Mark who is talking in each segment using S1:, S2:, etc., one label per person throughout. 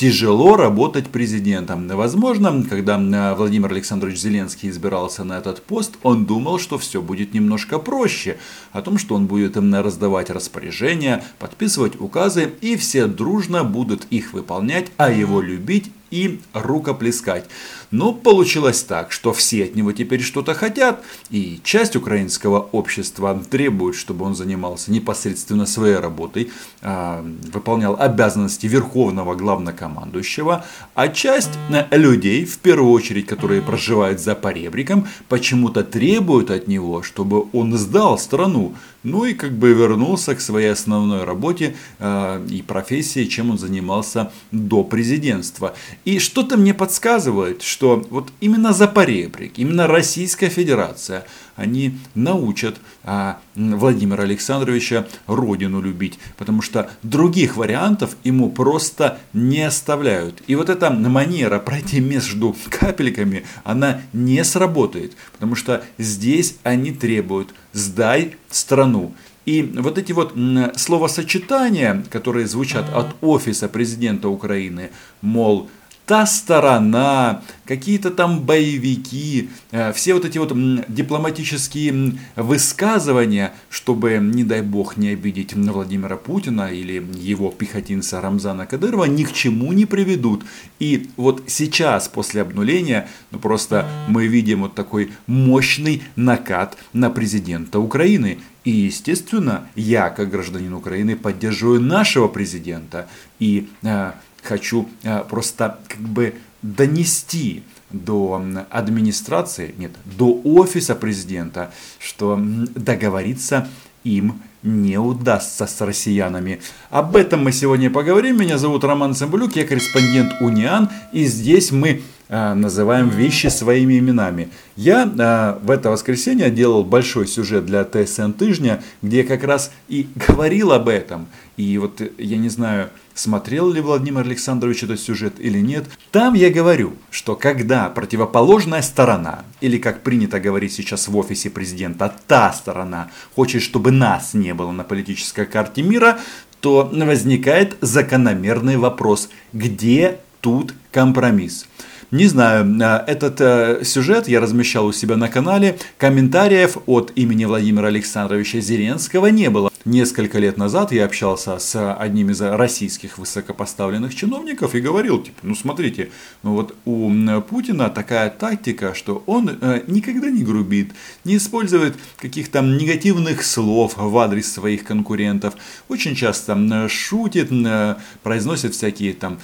S1: тяжело работать президентом. Возможно, когда э, Владимир Александрович Зеленский избирался на этот пост, он думал, что все будет немножко проще. О том, что он будет раздавать распоряжения, подписывать указы, и все дружно будут их выполнять, а его любить и рукоплескать. Но получилось так, что все от него теперь что-то хотят, и часть украинского общества требует, чтобы он занимался непосредственно своей работой, а, выполнял обязанности верховного главнокомандующего, а часть э, людей, в первую очередь, которые проживают за поребриком, почему-то требуют от него, чтобы он сдал страну, ну и как бы вернулся к своей основной работе э, и профессии, чем он занимался до президентства. И что-то мне подсказывает, что вот именно за поребрик, именно Российская Федерация, они научат э, Владимира Александровича родину любить, потому что других вариантов ему просто не оставляют. И вот эта манера пройти между капельками, она не сработает, потому что здесь они требуют «сдай страну». И вот эти вот словосочетания, которые звучат от офиса президента Украины, мол, та сторона, какие-то там боевики, э, все вот эти вот дипломатические высказывания, чтобы, не дай бог, не обидеть Владимира Путина или его пехотинца Рамзана Кадырова, ни к чему не приведут. И вот сейчас, после обнуления, ну просто мы видим вот такой мощный накат на президента Украины. И, естественно, я, как гражданин Украины, поддерживаю нашего президента. И э, хочу э, просто как бы донести до администрации, нет, до офиса президента, что договориться им не удастся с россиянами. Об этом мы сегодня поговорим. Меня зовут Роман Цымбалюк, я корреспондент Униан, и здесь мы называем вещи своими именами. Я э, в это воскресенье делал большой сюжет для ТСН Тыжня, где как раз и говорил об этом. И вот я не знаю, смотрел ли Владимир Александрович этот сюжет или нет. Там я говорю, что когда противоположная сторона, или как принято говорить сейчас в офисе президента, та сторона хочет, чтобы нас не было на политической карте мира, то возникает закономерный вопрос, где тут компромисс? Не знаю, э, этот э, сюжет я размещал у себя на канале. Комментариев от имени Владимира Александровича Зеленского не было. Несколько лет назад я общался с одним из российских высокопоставленных чиновников и говорил, типа, ну смотрите, ну вот у Путина такая тактика, что он э, никогда не грубит, не использует каких-то негативных слов в адрес своих конкурентов, очень часто шутит, произносит всякие там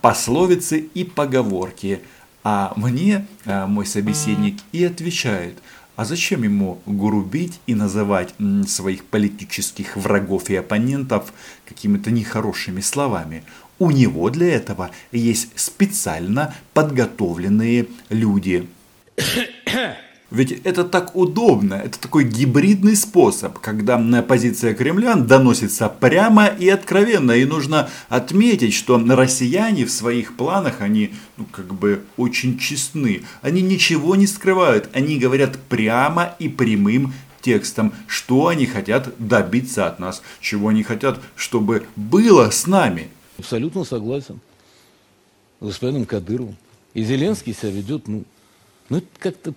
S1: пословицы и поговорки. А мне мой собеседник и отвечает, а зачем ему грубить и называть своих политических врагов и оппонентов какими-то нехорошими словами? У него для этого есть специально подготовленные люди. Ведь это так удобно, это такой гибридный способ, когда позиция кремлян доносится прямо и откровенно. И нужно отметить, что россияне в своих планах, они ну, как бы очень честны. Они ничего не скрывают, они говорят прямо и прямым текстом, что они хотят добиться от нас, чего они хотят, чтобы было с нами.
S2: Абсолютно согласен с господином Кадыровым. И Зеленский себя ведет, ну, ну как-то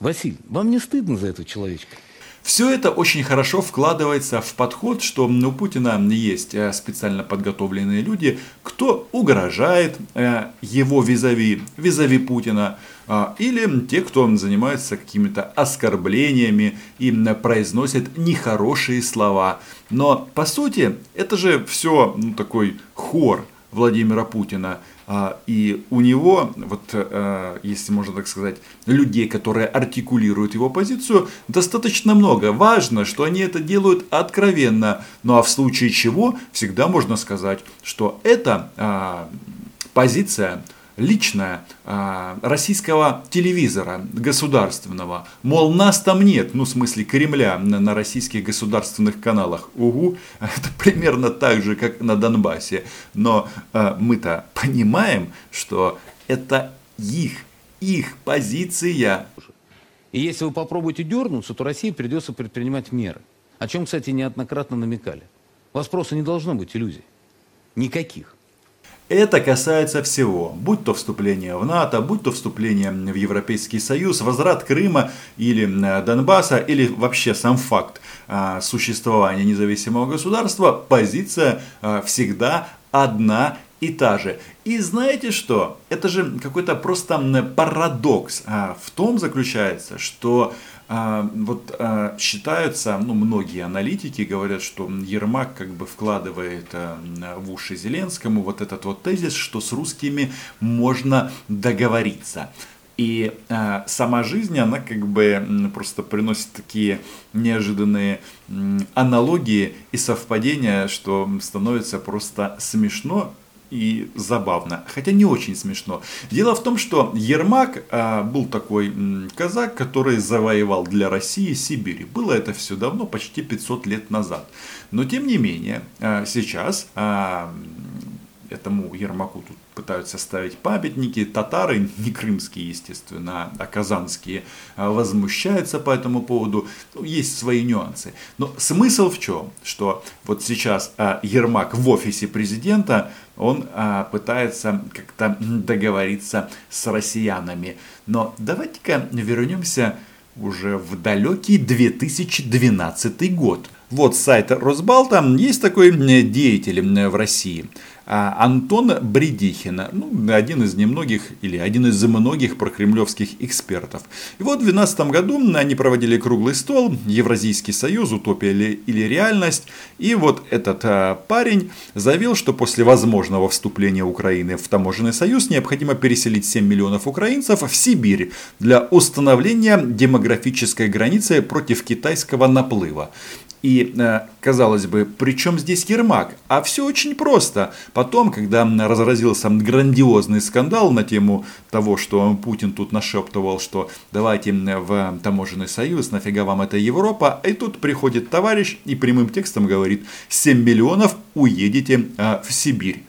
S2: Василий, вам не стыдно за этого человечка?
S1: Все это очень хорошо вкладывается в подход, что у Путина есть э, специально подготовленные люди, кто угрожает э, его визави, визави Путина, а, или те, кто занимается какими-то оскорблениями и произносит нехорошие слова. Но по сути это же все ну, такой хор Владимира Путина – а, и у него, вот, э, если можно так сказать, людей, которые артикулируют его позицию, достаточно много. Важно, что они это делают откровенно. Ну а в случае чего всегда можно сказать, что это а, позиция личная российского телевизора государственного. Мол, нас там нет, ну в смысле Кремля на, на российских государственных каналах. Угу, это примерно так же, как на Донбассе. Но а, мы-то понимаем, что это их, их позиция.
S2: И если вы попробуете дернуться, то России придется предпринимать меры. О чем, кстати, неоднократно намекали. У вас просто не должно быть иллюзий. Никаких.
S1: Это касается всего, будь то вступление в НАТО, будь то вступление в Европейский Союз, возврат Крыма или Донбасса, или вообще сам факт а, существования независимого государства, позиция а, всегда одна и та же. И знаете что? Это же какой-то просто парадокс. А, в том заключается, что а, вот а, считаются, ну, многие аналитики говорят, что Ермак как бы вкладывает а, в уши Зеленскому вот этот вот тезис, что с русскими можно договориться. И э, сама жизнь, она как бы просто приносит такие неожиданные э, аналогии и совпадения, что становится просто смешно и забавно, хотя не очень смешно. Дело в том, что Ермак а, был такой м, казак, который завоевал для России Сибирь. Было это все давно, почти 500 лет назад. Но тем не менее, а, сейчас а, этому Ермаку тут пытаются ставить памятники. Татары, не крымские, естественно, а казанские, а, возмущаются по этому поводу. Ну, есть свои нюансы. Но смысл в чем? Что вот сейчас а, Ермак в офисе президента, он а, пытается как-то договориться с россиянами. Но давайте-ка вернемся уже в далекий 2012 год. Вот сайт Росбалта, есть такой деятель в России. А, Антон Бредихин, ну, один из немногих или один из многих прокремлевских экспертов. И вот в 2012 году они проводили круглый стол, Евразийский союз, утопия или, или реальность. И вот этот а, парень заявил, что после возможного вступления Украины в таможенный союз необходимо переселить 7 миллионов украинцев в Сибирь для установления демографической границы против китайского наплыва. И, э, казалось бы, при чем здесь Ермак? А все очень просто. Потом, когда разразился грандиозный скандал на тему того, что Путин тут нашептывал, что давайте в таможенный союз, нафига вам эта Европа, и тут приходит товарищ и прямым текстом говорит, 7 миллионов уедете э, в Сибирь.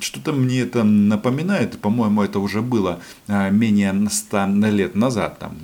S1: Что-то мне это напоминает, по-моему, это уже было а, менее 100 лет назад, там,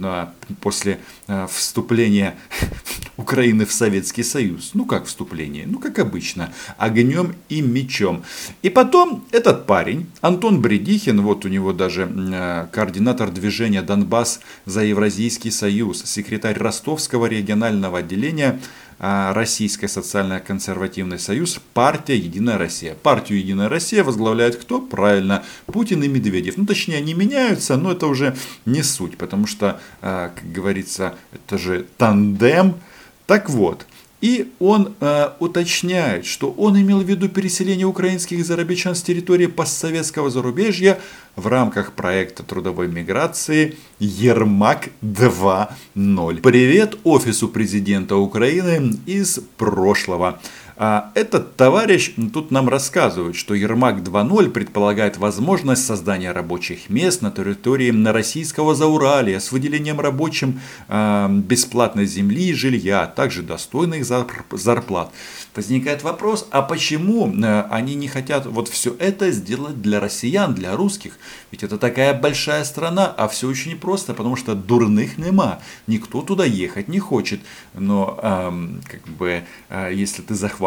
S1: после а, вступления Украины в Советский Союз. Ну, как вступление? Ну, как обычно, огнем и мечом. И потом этот парень, Антон Бредихин, вот у него даже а, координатор движения «Донбасс за Евразийский Союз», секретарь Ростовского регионального отделения а, Российский социально-консервативный союз, партия «Единая Россия». Партию «Единая Россия» возглавляет кто? Правильно, Путин и Медведев. Ну, точнее, они меняются, но это уже не суть, потому что, а, как говорится, это же тандем. Так вот, и он э, уточняет, что он имел в виду переселение украинских зарабичан с территории постсоветского зарубежья в рамках проекта трудовой миграции Ермак 2.0. Привет офису президента Украины из прошлого. А этот товарищ тут нам рассказывает, что Ермак 2.0 предполагает возможность создания рабочих мест на территории российского Зауралия с выделением рабочим а, бесплатной земли и жилья, а также достойных зарплат. Возникает вопрос, а почему э, они не хотят вот все это сделать для россиян, для русских? Ведь это такая большая страна, а все очень просто, потому что дурных нема. Никто туда ехать не хочет. Но эм, как бы, э, если ты захватываешь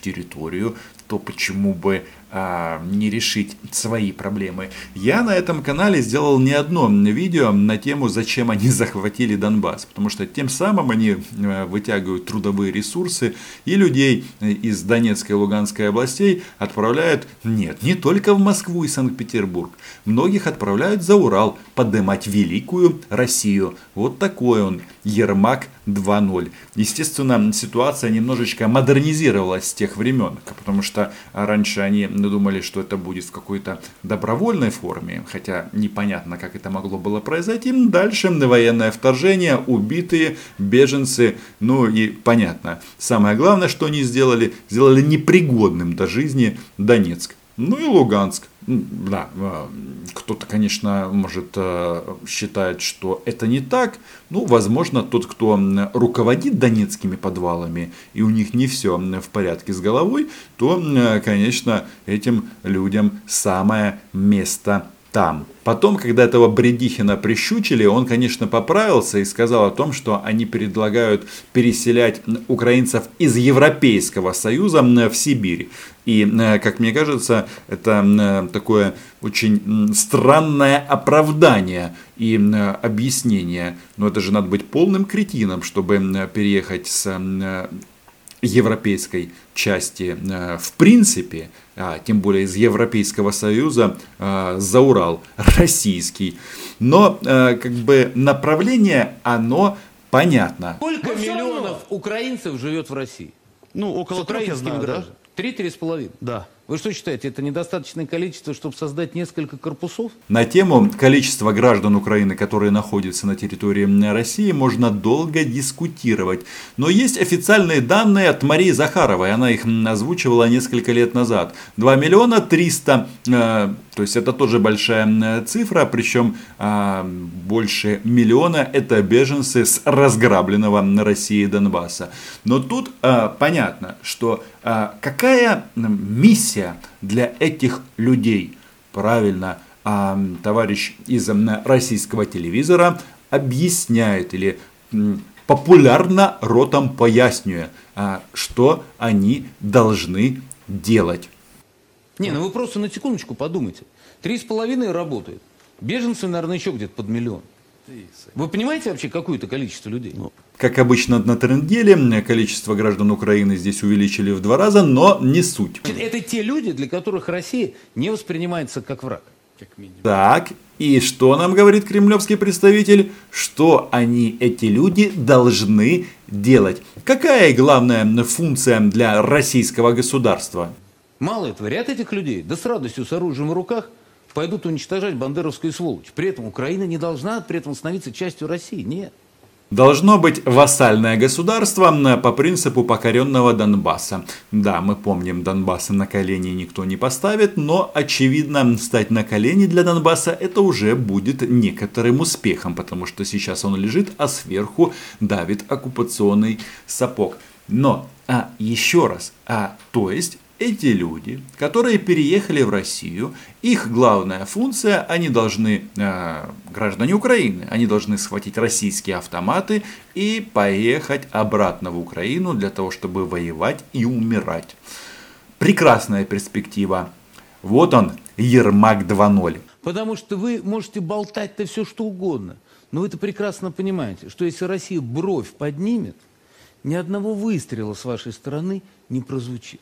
S1: территорию, то почему бы а, не решить свои проблемы. Я на этом канале сделал не одно видео на тему, зачем они захватили Донбасс, потому что тем самым они а, вытягивают трудовые ресурсы и людей из Донецкой и Луганской областей отправляют, нет, не только в Москву и Санкт-Петербург, многих отправляют за Урал поднимать великую Россию. Вот такой он, Ермак 2.0. Естественно, ситуация немножечко модернизировалась с тех времен, потому что раньше они думали, что это будет в какой-то добровольной форме, хотя непонятно, как это могло было произойти. Дальше военное вторжение, убитые, беженцы, ну и понятно. Самое главное, что они сделали, сделали непригодным до жизни Донецк. Ну и Луганск. Да, э, кто-то, конечно, может э, считать, что это не так. Ну, возможно, тот, кто руководит донецкими подвалами, и у них не все в порядке с головой, то, конечно, этим людям самое место там. Потом, когда этого Бредихина прищучили, он, конечно, поправился и сказал о том, что они предлагают переселять украинцев из Европейского Союза в Сибирь. И, э, как мне кажется, это э, такое очень странное оправдание и э, объяснение. Но это же надо быть полным кретином, чтобы переехать с европейской части в принципе, а, тем более из Европейского Союза, а, за Урал, российский. Но как бы направление, оно понятно.
S2: Сколько миллионов украинцев живет в России?
S3: Ну, около трех, я знаю, да?
S2: Три-три с половиной?
S3: Да.
S2: Вы что считаете, это недостаточное количество, чтобы создать несколько корпусов?
S1: На тему количества граждан Украины, которые находятся на территории России, можно долго дискутировать. Но есть официальные данные от Марии Захаровой, она их озвучивала несколько лет назад. 2 миллиона 300, э, то есть это тоже большая цифра, причем э, больше миллиона это беженцы с разграбленного на России Донбасса. Но тут э, понятно, что э, какая миссия миссия для этих людей. Правильно, а, товарищ из российского телевизора объясняет или популярно ротом пояснюя, а, что они должны делать.
S2: Не, ну вы просто на секундочку подумайте. Три с половиной работают. Беженцы, наверное, еще где-то под миллион. Вы понимаете вообще какое-то количество людей? Ну,
S1: как обычно на тренделе, количество граждан Украины здесь увеличили в два раза, но не суть.
S2: Это те люди, для которых Россия не воспринимается как враг. Как
S1: так, и что нам говорит кремлевский представитель? Что они, эти люди, должны делать? Какая главная функция для российского государства?
S2: Мало этого, ряд этих людей, да с радостью, с оружием в руках, пойдут уничтожать бандеровскую сволочь. При этом Украина не должна при этом становиться частью России. Нет.
S1: Должно быть вассальное государство по принципу покоренного Донбасса. Да, мы помним, Донбасса на колени никто не поставит, но очевидно, стать на колени для Донбасса это уже будет некоторым успехом, потому что сейчас он лежит, а сверху давит оккупационный сапог. Но, а еще раз, а то есть эти люди, которые переехали в Россию, их главная функция, они должны, э, граждане Украины, они должны схватить российские автоматы и поехать обратно в Украину для того, чтобы воевать и умирать. Прекрасная перспектива. Вот он, Ермак 2.0.
S2: Потому что вы можете болтать-то все что угодно. Но вы это прекрасно понимаете, что если Россия бровь поднимет, ни одного выстрела с вашей стороны не прозвучит.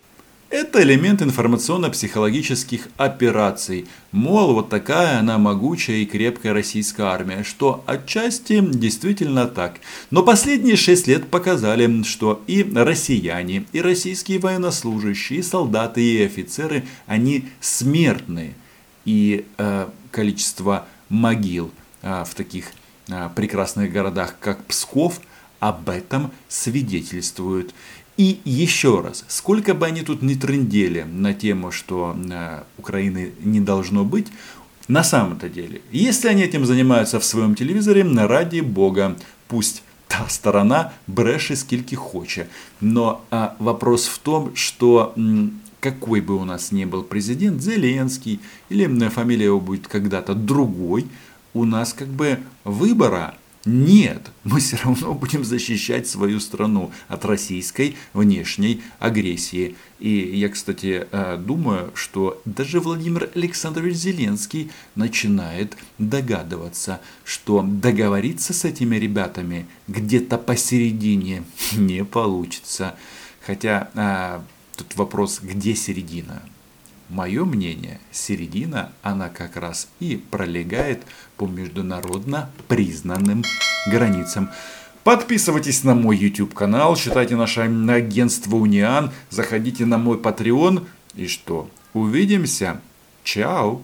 S1: Это элемент информационно-психологических операций. Мол, вот такая она могучая и крепкая российская армия, что отчасти действительно так. Но последние шесть лет показали, что и россияне, и российские военнослужащие, и солдаты, и офицеры, они смертные. И э, количество могил э, в таких э, прекрасных городах, как Псков, об этом свидетельствует. И еще раз, сколько бы они тут ни трындели на тему, что э, Украины не должно быть, на самом-то деле, если они этим занимаются в своем телевизоре, ради бога, пусть та сторона бреше скільки хоче. Но а, вопрос в том, что какой бы у нас ни был президент, Зеленский или фамилия его будет когда-то другой, у нас как бы выбора нет, мы все равно будем защищать свою страну от российской внешней агрессии. И я, кстати, э, думаю, что даже Владимир Александрович Зеленский начинает догадываться, что договориться с этими ребятами где-то посередине не получится. Хотя э, тут вопрос, где середина? Мое мнение, середина, она как раз и пролегает по международно признанным границам. Подписывайтесь на мой YouTube канал, читайте наше агентство Униан, заходите на мой Patreon. И что? Увидимся. Чао.